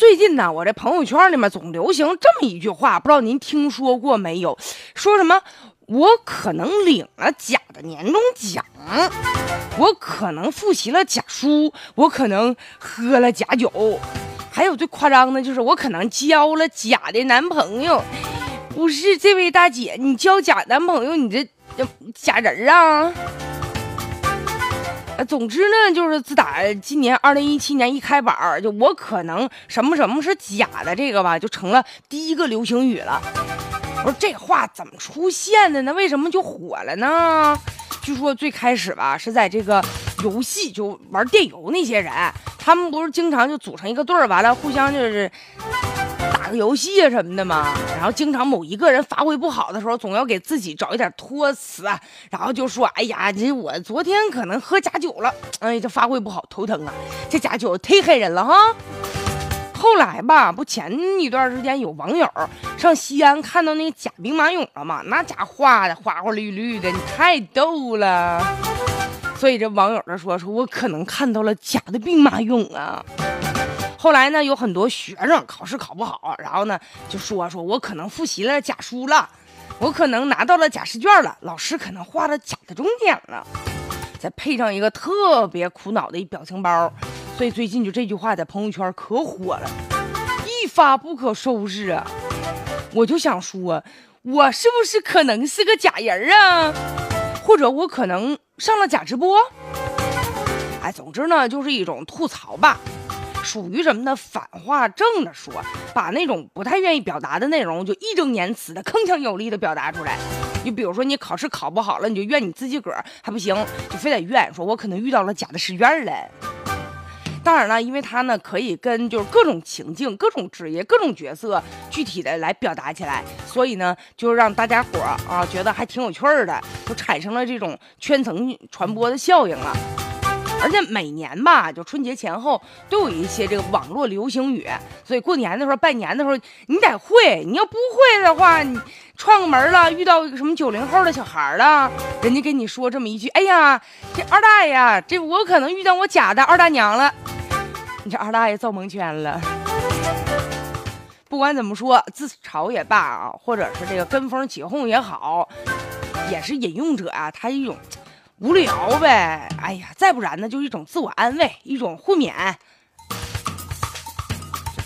最近呢，我这朋友圈里面总流行这么一句话，不知道您听说过没有？说什么我可能领了假的年终奖，我可能复习了假书，我可能喝了假酒，还有最夸张的就是我可能交了假的男朋友。不是这位大姐，你交假男朋友，你这假人啊？总之呢，就是自打今年二零一七年一开板儿就我可能什么什么是假的，这个吧，就成了第一个流行语了。我说这话怎么出现的呢？为什么就火了呢？据说最开始吧，是在这个游戏就玩电游那些人，他们不是经常就组成一个队儿，完了互相就是。游戏啊什么的嘛，然后经常某一个人发挥不好的时候，总要给自己找一点托词，然后就说：“哎呀，这我昨天可能喝假酒了，哎，这发挥不好，头疼啊，这假酒忒害人了哈。”后来吧，不前一段时间有网友上西安看到那个假兵马俑了嘛，那家画的花花绿绿的，你太逗了。所以这网友就说：“说我可能看到了假的兵马俑啊。”后来呢，有很多学生考试考不好，然后呢就说说我可能复习了假书了，我可能拿到了假试卷了，老师可能画了假的重点了，再配上一个特别苦恼的一表情包，所以最近就这句话在朋友圈可火了，一发不可收拾啊！我就想说，我是不是可能是个假人啊？或者我可能上了假直播？哎，总之呢，就是一种吐槽吧。属于什么呢？反话正着说，把那种不太愿意表达的内容，就义正言辞的、铿锵有力的表达出来。你比如说，你考试考不好了，你就怨你自己个儿还不行，就非得怨说，我可能遇到了假的试卷了。当然了，因为他呢可以跟就是各种情境、各种职业、各种角色具体的来表达起来，所以呢，就让大家伙啊觉得还挺有趣儿的，就产生了这种圈层传播的效应了。而且每年吧，就春节前后都有一些这个网络流行语，所以过年的时候、拜年的时候，你得会。你要不会的话，你串个门了，遇到什么九零后的小孩了，人家跟你说这么一句：“哎呀，这二大爷，这我可能遇到我假的二大娘了。”你这二大爷造蒙圈了。不管怎么说，自嘲也罢啊，或者是这个跟风起哄也好，也是引用者啊，他一种。无聊呗，哎呀，再不然呢，就一种自我安慰，一种互勉。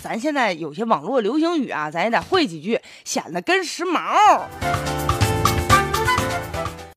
咱现在有些网络流行语啊，咱也得会几句，显得跟时髦。